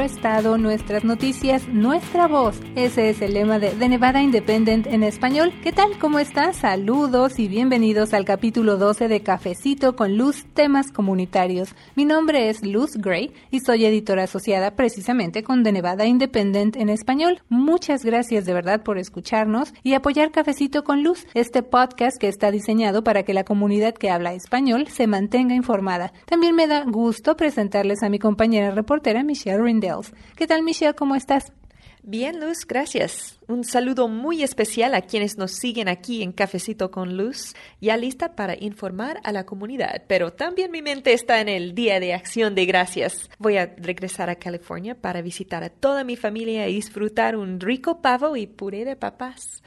estado, nuestras noticias, nuestra voz. Ese es el lema de The Nevada Independent en español. ¿Qué tal? ¿Cómo estás? Saludos y bienvenidos al capítulo 12 de Cafecito con Luz, temas comunitarios. Mi nombre es Luz Gray y soy editora asociada precisamente con The Nevada Independent en español. Muchas gracias de verdad por escucharnos y apoyar Cafecito con Luz, este podcast que está diseñado para que la comunidad que habla español se mantenga informada. También me da gusto presentarles a mi compañera reportera Michelle Rindels. ¿Qué tal Michelle? ¿Cómo estás? Bien, Luz, gracias. Un saludo muy especial a quienes nos siguen aquí en Cafecito con Luz, ya lista para informar a la comunidad, pero también mi mente está en el Día de Acción de Gracias. Voy a regresar a California para visitar a toda mi familia y disfrutar un rico pavo y puré de papas.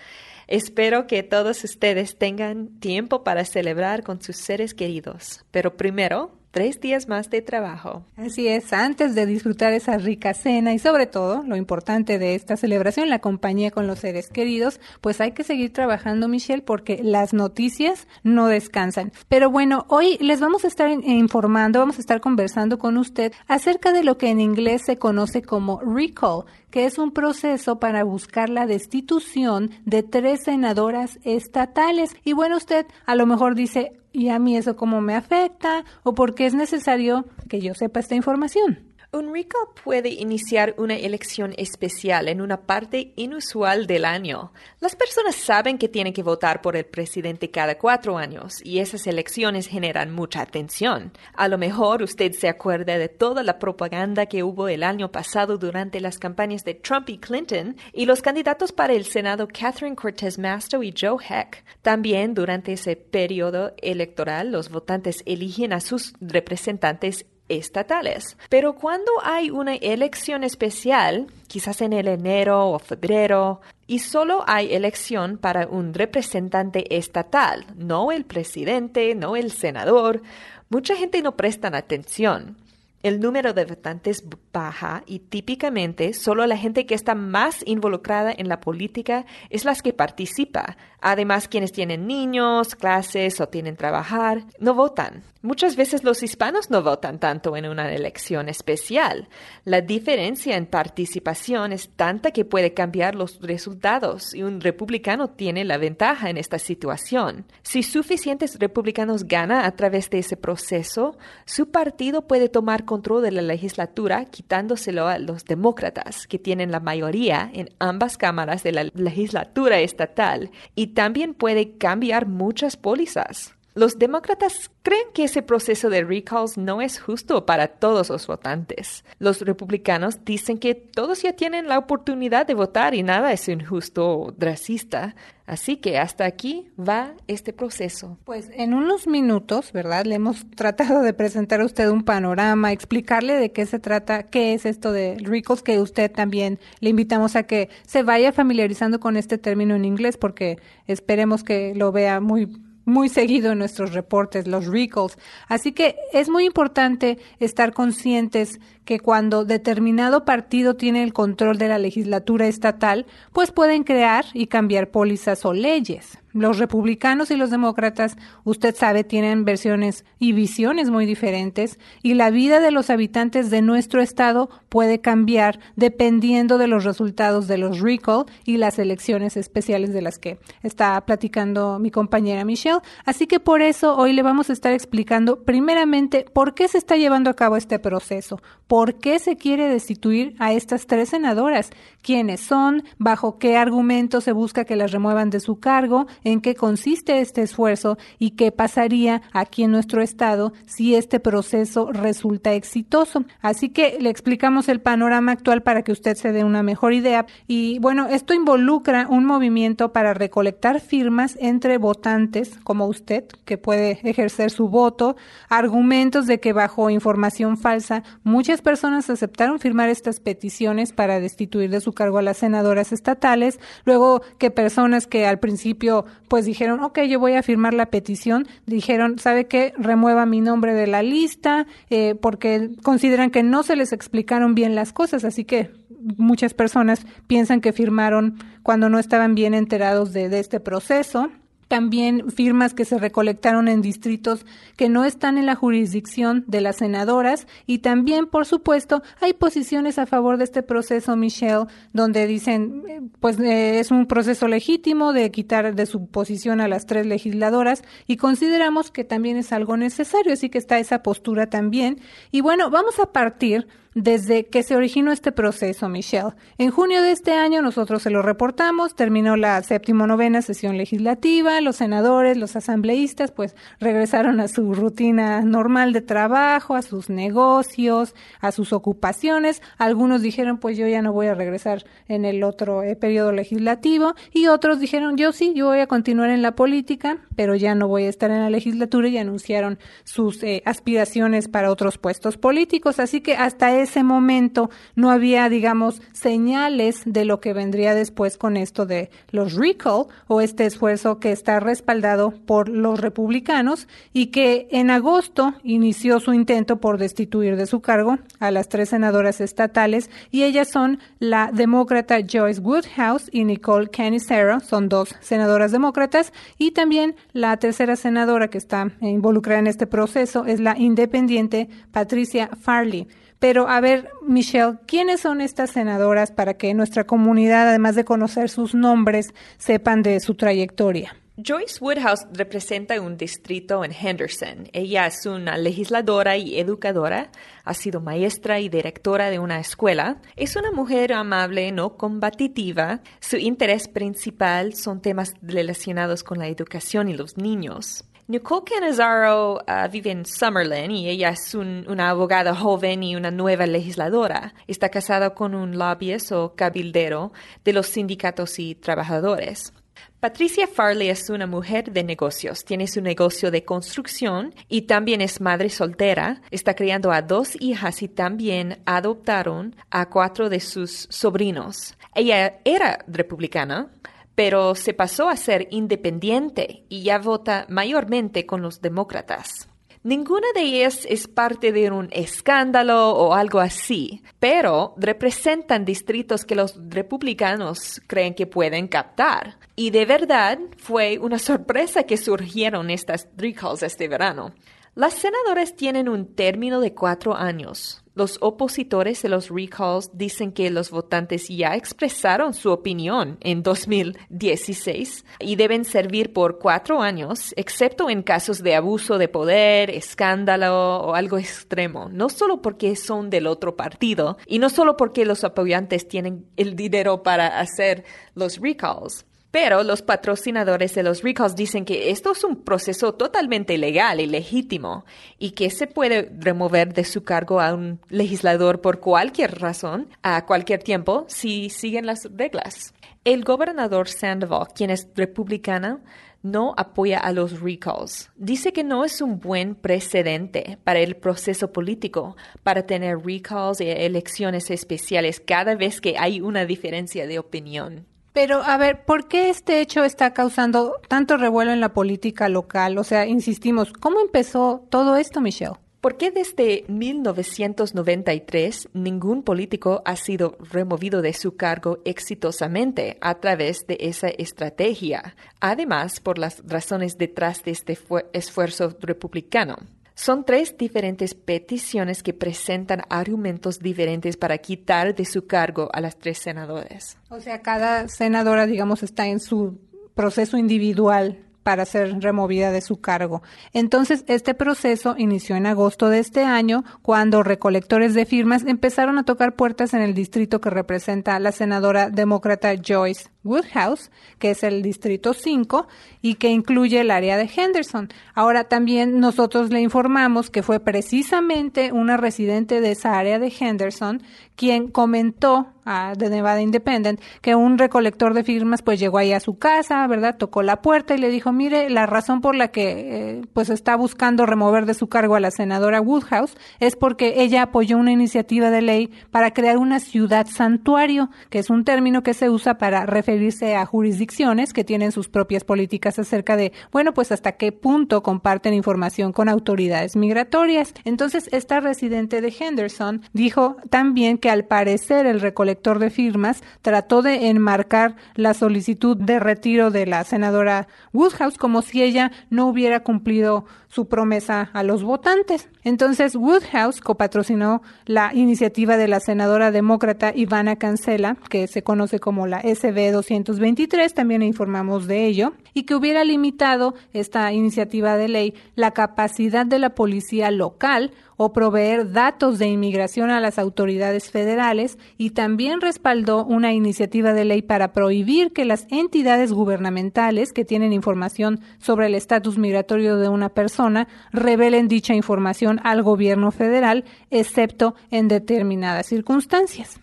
Espero que todos ustedes tengan tiempo para celebrar con sus seres queridos, pero primero tres días más de trabajo. Así es, antes de disfrutar esa rica cena y sobre todo lo importante de esta celebración, la compañía con los seres queridos, pues hay que seguir trabajando, Michelle, porque las noticias no descansan. Pero bueno, hoy les vamos a estar informando, vamos a estar conversando con usted acerca de lo que en inglés se conoce como recall, que es un proceso para buscar la destitución de tres senadoras estatales. Y bueno, usted a lo mejor dice, ¿y a mí eso cómo me afecta? ¿O por qué es necesario que yo sepa esta información? Un recall puede iniciar una elección especial en una parte inusual del año. Las personas saben que tienen que votar por el presidente cada cuatro años y esas elecciones generan mucha atención. A lo mejor usted se acuerda de toda la propaganda que hubo el año pasado durante las campañas de Trump y Clinton y los candidatos para el Senado Catherine Cortez Masto y Joe Heck. También durante ese periodo electoral los votantes eligen a sus representantes estatales. Pero cuando hay una elección especial, quizás en el enero o febrero, y solo hay elección para un representante estatal, no el presidente, no el senador, mucha gente no presta atención. El número de votantes baja y típicamente solo la gente que está más involucrada en la política es las que participa. Además, quienes tienen niños, clases o tienen trabajar, no votan. Muchas veces los hispanos no votan tanto en una elección especial. La diferencia en participación es tanta que puede cambiar los resultados y un republicano tiene la ventaja en esta situación. Si suficientes republicanos ganan a través de ese proceso, su partido puede tomar control de la legislatura quitándoselo a los demócratas, que tienen la mayoría en ambas cámaras de la legislatura estatal, y también puede cambiar muchas pólizas. Los demócratas creen que ese proceso de recalls no es justo para todos los votantes. Los republicanos dicen que todos ya tienen la oportunidad de votar y nada es injusto o racista. Así que hasta aquí va este proceso. Pues en unos minutos, ¿verdad? Le hemos tratado de presentar a usted un panorama, explicarle de qué se trata, qué es esto de recalls, que usted también le invitamos a que se vaya familiarizando con este término en inglés porque esperemos que lo vea muy muy seguido en nuestros reportes, los recalls. Así que es muy importante estar conscientes que cuando determinado partido tiene el control de la legislatura estatal, pues pueden crear y cambiar pólizas o leyes. Los republicanos y los demócratas, usted sabe, tienen versiones y visiones muy diferentes y la vida de los habitantes de nuestro estado puede cambiar dependiendo de los resultados de los recall y las elecciones especiales de las que está platicando mi compañera Michelle. Así que por eso hoy le vamos a estar explicando primeramente por qué se está llevando a cabo este proceso, por qué se quiere destituir a estas tres senadoras, quiénes son, bajo qué argumento se busca que las remuevan de su cargo, en qué consiste este esfuerzo y qué pasaría aquí en nuestro estado si este proceso resulta exitoso. Así que le explicamos el panorama actual para que usted se dé una mejor idea. Y bueno, esto involucra un movimiento para recolectar firmas entre votantes como usted, que puede ejercer su voto, argumentos de que bajo información falsa muchas personas aceptaron firmar estas peticiones para destituir de su cargo a las senadoras estatales, luego que personas que al principio pues dijeron, ok, yo voy a firmar la petición, dijeron, ¿sabe qué? Remueva mi nombre de la lista, eh, porque consideran que no se les explicaron bien las cosas, así que muchas personas piensan que firmaron cuando no estaban bien enterados de, de este proceso. También firmas que se recolectaron en distritos que no están en la jurisdicción de las senadoras y también, por supuesto, hay posiciones a favor de este proceso, Michelle, donde dicen, eh, pues eh, es un proceso legítimo de quitar de su posición a las tres legisladoras y consideramos que también es algo necesario, así que está esa postura también. Y bueno, vamos a partir desde que se originó este proceso, Michelle. En junio de este año nosotros se lo reportamos, terminó la séptimo novena sesión legislativa, los senadores, los asambleístas, pues regresaron a su rutina normal de trabajo, a sus negocios, a sus ocupaciones. Algunos dijeron, pues yo ya no voy a regresar en el otro eh, periodo legislativo y otros dijeron, yo sí, yo voy a continuar en la política, pero ya no voy a estar en la legislatura y anunciaron sus eh, aspiraciones para otros puestos políticos. Así que hasta ese momento no había, digamos, señales de lo que vendría después con esto de los recall o este esfuerzo que está respaldado por los republicanos y que en agosto inició su intento por destituir de su cargo a las tres senadoras estatales y ellas son la demócrata Joyce Woodhouse y Nicole Canicero, son dos senadoras demócratas y también la tercera senadora que está involucrada en este proceso es la independiente Patricia Farley. Pero a ver, Michelle, ¿quiénes son estas senadoras para que nuestra comunidad, además de conocer sus nombres, sepan de su trayectoria? Joyce Woodhouse representa un distrito en Henderson. Ella es una legisladora y educadora, ha sido maestra y directora de una escuela. Es una mujer amable, no combativa. Su interés principal son temas relacionados con la educación y los niños. Nicole Canizaro uh, vive en Summerlin y ella es una abogada joven y una nueva legisladora. Está casada con un lobbyist o cabildero de los sindicatos y trabajadores. Patricia Farley es una mujer de negocios. Tiene su negocio de construcción y también es madre soltera. Está criando a dos hijas y también adoptaron a cuatro de sus sobrinos. Ella era republicana, pero se pasó a ser independiente y ya vota mayormente con los demócratas. Ninguna de ellas es parte de un escándalo o algo así, pero representan distritos que los republicanos creen que pueden captar. Y de verdad fue una sorpresa que surgieron estas recalls este verano. Las senadoras tienen un término de cuatro años. Los opositores de los recalls dicen que los votantes ya expresaron su opinión en 2016 y deben servir por cuatro años, excepto en casos de abuso de poder, escándalo o algo extremo, no solo porque son del otro partido y no solo porque los apoyantes tienen el dinero para hacer los recalls. Pero los patrocinadores de los recalls dicen que esto es un proceso totalmente legal y legítimo y que se puede remover de su cargo a un legislador por cualquier razón, a cualquier tiempo, si siguen las reglas. El gobernador Sandoval, quien es republicana, no apoya a los recalls. Dice que no es un buen precedente para el proceso político para tener recalls y elecciones especiales cada vez que hay una diferencia de opinión. Pero, a ver, ¿por qué este hecho está causando tanto revuelo en la política local? O sea, insistimos, ¿cómo empezó todo esto, Michelle? Porque desde 1993 ningún político ha sido removido de su cargo exitosamente a través de esa estrategia, además por las razones detrás de este esfuerzo republicano. Son tres diferentes peticiones que presentan argumentos diferentes para quitar de su cargo a las tres senadoras. O sea, cada senadora, digamos, está en su proceso individual para ser removida de su cargo. Entonces, este proceso inició en agosto de este año, cuando recolectores de firmas empezaron a tocar puertas en el distrito que representa la senadora demócrata Joyce Woodhouse, que es el distrito 5 y que incluye el área de Henderson. Ahora también nosotros le informamos que fue precisamente una residente de esa área de Henderson quien comentó a The Nevada Independent que un recolector de firmas pues llegó ahí a su casa, ¿verdad? Tocó la puerta y le dijo, mire, la razón por la que eh, pues está buscando remover de su cargo a la senadora Woodhouse es porque ella apoyó una iniciativa de ley para crear una ciudad santuario, que es un término que se usa para referir referirse a jurisdicciones que tienen sus propias políticas acerca de, bueno, pues hasta qué punto comparten información con autoridades migratorias. Entonces, esta residente de Henderson dijo también que al parecer el recolector de firmas trató de enmarcar la solicitud de retiro de la senadora Woodhouse como si ella no hubiera cumplido su promesa a los votantes. Entonces, Woodhouse copatrocinó la iniciativa de la senadora demócrata Ivana Cancela, que se conoce como la SB 223, también informamos de ello, y que hubiera limitado esta iniciativa de ley la capacidad de la policía local o proveer datos de inmigración a las autoridades federales y también respaldó una iniciativa de ley para prohibir que las entidades gubernamentales que tienen información sobre el estatus migratorio de una persona revelen dicha información al gobierno federal, excepto en determinadas circunstancias.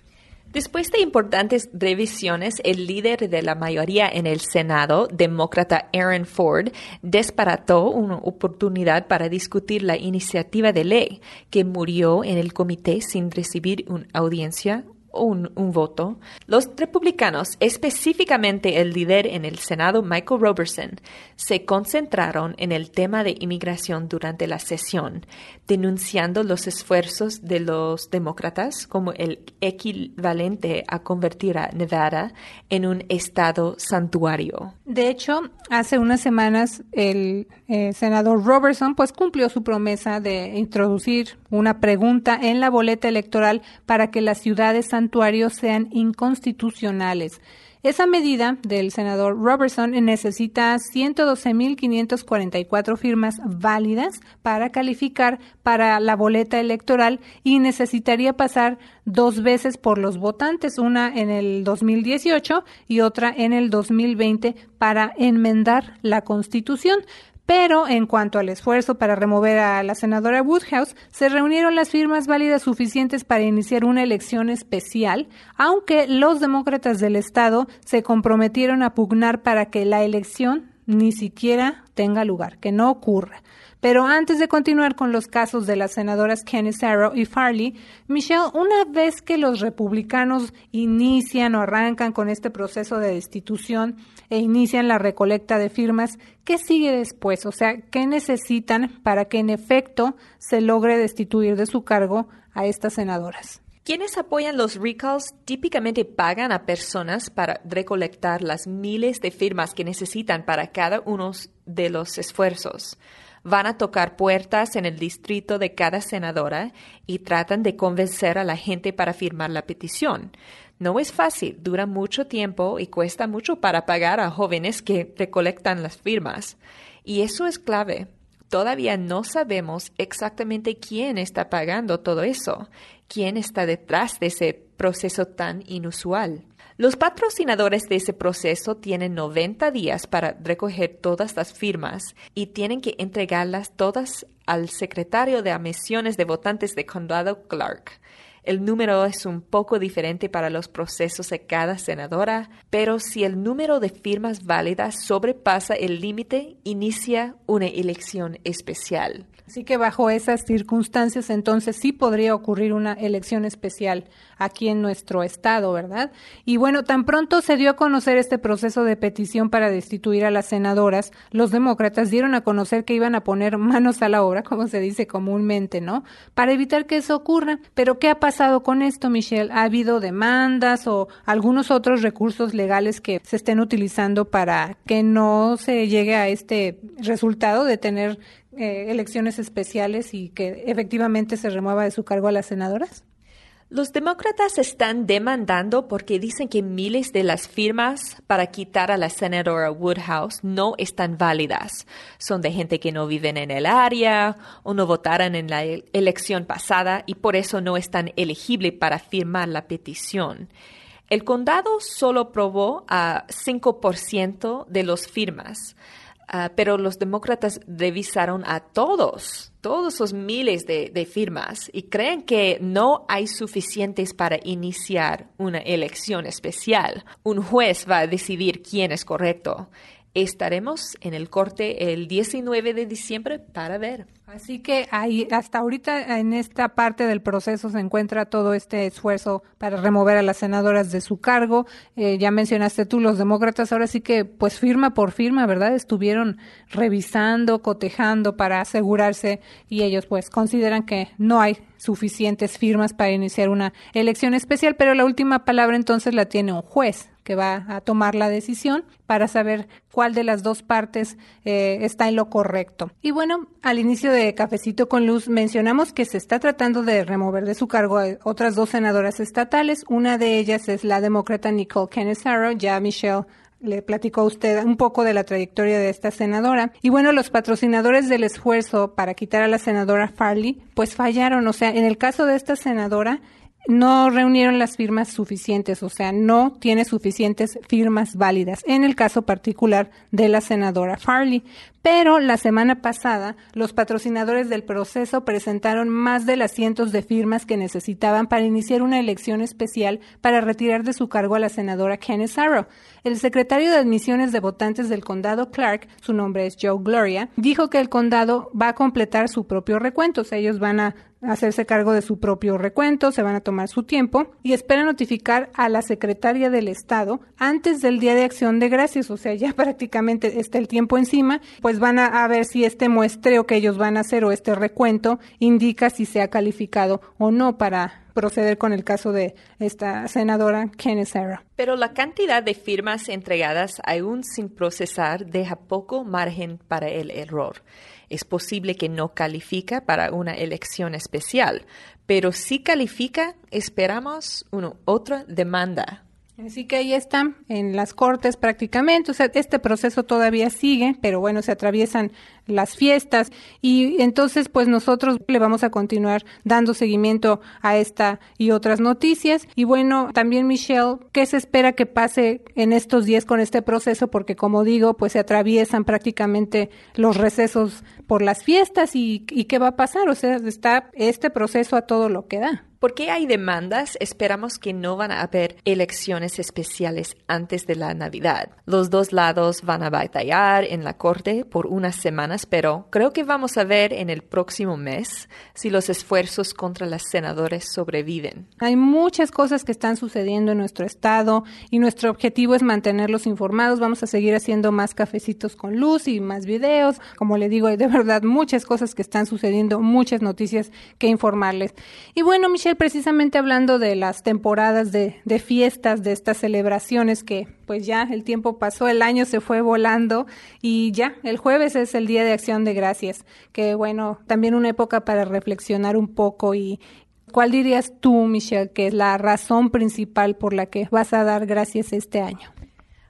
Después de importantes revisiones, el líder de la mayoría en el Senado, demócrata Aaron Ford, desparató una oportunidad para discutir la iniciativa de ley que murió en el comité sin recibir una audiencia un, voto, los republicanos, específicamente el líder en el Senado Michael Robertson, se concentraron en el tema de inmigración durante la sesión, denunciando los esfuerzos de los demócratas como el equivalente a convertir a Nevada en un estado santuario. De hecho, hace unas semanas el eh, senador Robertson pues cumplió su promesa de introducir una pregunta en la boleta electoral para que las ciudades sean inconstitucionales. Esa medida del senador Robertson necesita 112.544 firmas válidas para calificar para la boleta electoral y necesitaría pasar dos veces por los votantes, una en el 2018 y otra en el 2020 para enmendar la Constitución. Pero en cuanto al esfuerzo para remover a la senadora Woodhouse, se reunieron las firmas válidas suficientes para iniciar una elección especial, aunque los demócratas del Estado se comprometieron a pugnar para que la elección ni siquiera tenga lugar, que no ocurra. Pero antes de continuar con los casos de las senadoras Kenny Sarrow y Farley, Michelle, una vez que los republicanos inician o arrancan con este proceso de destitución e inician la recolecta de firmas, ¿qué sigue después? O sea, ¿qué necesitan para que en efecto se logre destituir de su cargo a estas senadoras? Quienes apoyan los recalls típicamente pagan a personas para recolectar las miles de firmas que necesitan para cada uno de los esfuerzos van a tocar puertas en el distrito de cada senadora y tratan de convencer a la gente para firmar la petición. No es fácil, dura mucho tiempo y cuesta mucho para pagar a jóvenes que recolectan las firmas. Y eso es clave. Todavía no sabemos exactamente quién está pagando todo eso, quién está detrás de ese proceso tan inusual. Los patrocinadores de ese proceso tienen 90 días para recoger todas las firmas y tienen que entregarlas todas al secretario de admisiones de votantes de condado Clark. El número es un poco diferente para los procesos de cada senadora, pero si el número de firmas válidas sobrepasa el límite, inicia una elección especial. Así que bajo esas circunstancias, entonces sí podría ocurrir una elección especial aquí en nuestro estado, ¿verdad? Y bueno, tan pronto se dio a conocer este proceso de petición para destituir a las senadoras, los demócratas dieron a conocer que iban a poner manos a la obra, como se dice comúnmente, ¿no? Para evitar que eso ocurra. Pero ¿qué ha pasado con esto, Michelle? ¿Ha habido demandas o algunos otros recursos legales que se estén utilizando para que no se llegue a este resultado de tener eh, elecciones especiales y que efectivamente se remueva de su cargo a las senadoras? Los demócratas están demandando porque dicen que miles de las firmas para quitar a la senadora Woodhouse no están válidas. Son de gente que no viven en el área o no votaron en la elección pasada y por eso no están elegibles para firmar la petición. El condado solo probó a 5% de las firmas. Ah, pero los demócratas revisaron a todos, todos esos miles de, de, firmas y creen que no hay suficientes para iniciar una elección especial. Un juez va a decidir quién es correcto. Estaremos en el corte el 19 de diciembre para ver. Así que ahí, hasta ahorita en esta parte del proceso se encuentra todo este esfuerzo para remover a las senadoras de su cargo. Eh, ya mencionaste tú los demócratas, ahora sí que pues firma por firma, ¿verdad? Estuvieron revisando, cotejando para asegurarse y ellos pues consideran que no hay suficientes firmas para iniciar una elección especial, pero la última palabra entonces la tiene un juez que va a tomar la decisión para saber cuál de las dos partes eh, está en lo correcto. Y bueno, al inicio de Cafecito con Luz mencionamos que se está tratando de remover de su cargo a otras dos senadoras estatales. Una de ellas es la demócrata Nicole Canizaro. Ya Michelle le platicó a usted un poco de la trayectoria de esta senadora. Y bueno, los patrocinadores del esfuerzo para quitar a la senadora Farley, pues fallaron. O sea, en el caso de esta senadora, no reunieron las firmas suficientes, o sea, no tiene suficientes firmas válidas, en el caso particular de la senadora Farley. Pero la semana pasada, los patrocinadores del proceso presentaron más de las cientos de firmas que necesitaban para iniciar una elección especial para retirar de su cargo a la senadora Kenneth Arrow. El secretario de admisiones de votantes del condado Clark, su nombre es Joe Gloria, dijo que el condado va a completar su propio recuento, o sea, ellos van a hacerse cargo de su propio recuento, se van a tomar su tiempo y espera notificar a la secretaria del Estado antes del Día de Acción de Gracias, o sea, ya prácticamente está el tiempo encima, pues van a, ver si este muestreo que ellos van a hacer o este recuento indica si se ha calificado o no para proceder con el caso de esta senadora Kenneth Sarah. Pero la cantidad de firmas entregadas aún sin procesar deja poco margen para el error. Es posible que no califica para una elección especial, pero si califica, esperamos una otra demanda Así que ahí están en las cortes prácticamente. O sea, este proceso todavía sigue, pero bueno, se atraviesan las fiestas y entonces pues nosotros le vamos a continuar dando seguimiento a esta y otras noticias. Y bueno, también Michelle, ¿qué se espera que pase en estos días con este proceso? Porque como digo, pues se atraviesan prácticamente los recesos por las fiestas y, y qué va a pasar. O sea, está este proceso a todo lo que da. Porque hay demandas, esperamos que no van a haber elecciones especiales antes de la Navidad. Los dos lados van a batallar en la corte por unas pero creo que vamos a ver en el próximo mes si los esfuerzos contra las senadoras sobreviven. Hay muchas cosas que están sucediendo en nuestro estado y nuestro objetivo es mantenerlos informados. Vamos a seguir haciendo más cafecitos con luz y más videos. Como le digo, hay de verdad muchas cosas que están sucediendo, muchas noticias que informarles. Y bueno, Michelle, precisamente hablando de las temporadas de, de, fiestas, de estas celebraciones que pues ya el tiempo pasó, el año se fue volando y ya el jueves es el Día de Acción de Gracias, que bueno, también una época para reflexionar un poco y, ¿Cuál dirías tú, Michelle, que es la razón principal por la que vas a dar gracias este año?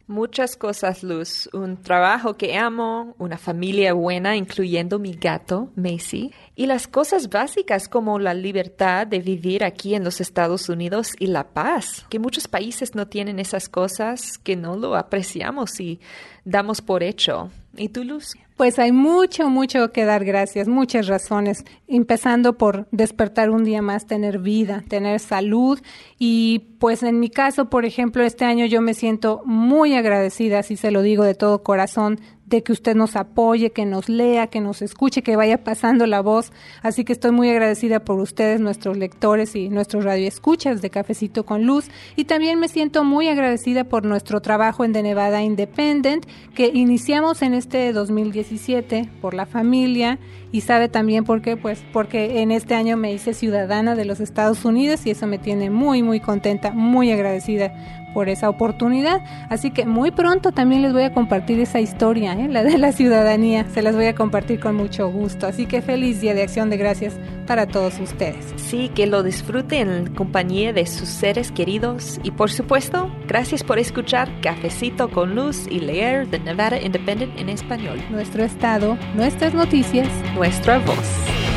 Muchas cosas, Luz. Un trabajo que amo, una familia buena, incluyendo mi gato, Macy, y las cosas básicas como la libertad de vivir aquí en los Estados Unidos y la paz, que muchos países no tienen esas cosas, que no lo apreciamos y damos por hecho. ¿Y tú, Luz? Pues hay mucho, mucho que dar gracias, muchas razones, empezando por despertar un día más, tener vida, tener salud y pues en mi caso, por ejemplo, este año yo me siento muy agradecida, si se lo digo de todo corazón, de que usted nos apoye, que nos lea, que nos escuche, que vaya pasando la voz. Así que estoy muy agradecida por ustedes, nuestros lectores y nuestros radioescuchas de Cafecito con Luz. Y también me siento muy agradecida por nuestro trabajo en The Nevada Independent, que iniciamos en este 2017 por la familia. Y sabe también por qué, pues porque en este año me hice ciudadana de los Estados Unidos y eso me tiene muy, muy contenta, muy agradecida por esa oportunidad. Así que muy pronto también les voy a compartir esa historia, ¿eh? la de la ciudadanía. Se las voy a compartir con mucho gusto. Así que feliz Día de Acción de Gracias para todos ustedes. Sí, que lo disfruten en compañía de sus seres queridos. Y por supuesto, gracias por escuchar Cafecito con Luz y leer The Nevada Independent en español. Nuestro estado, nuestras noticias, nuestra voz.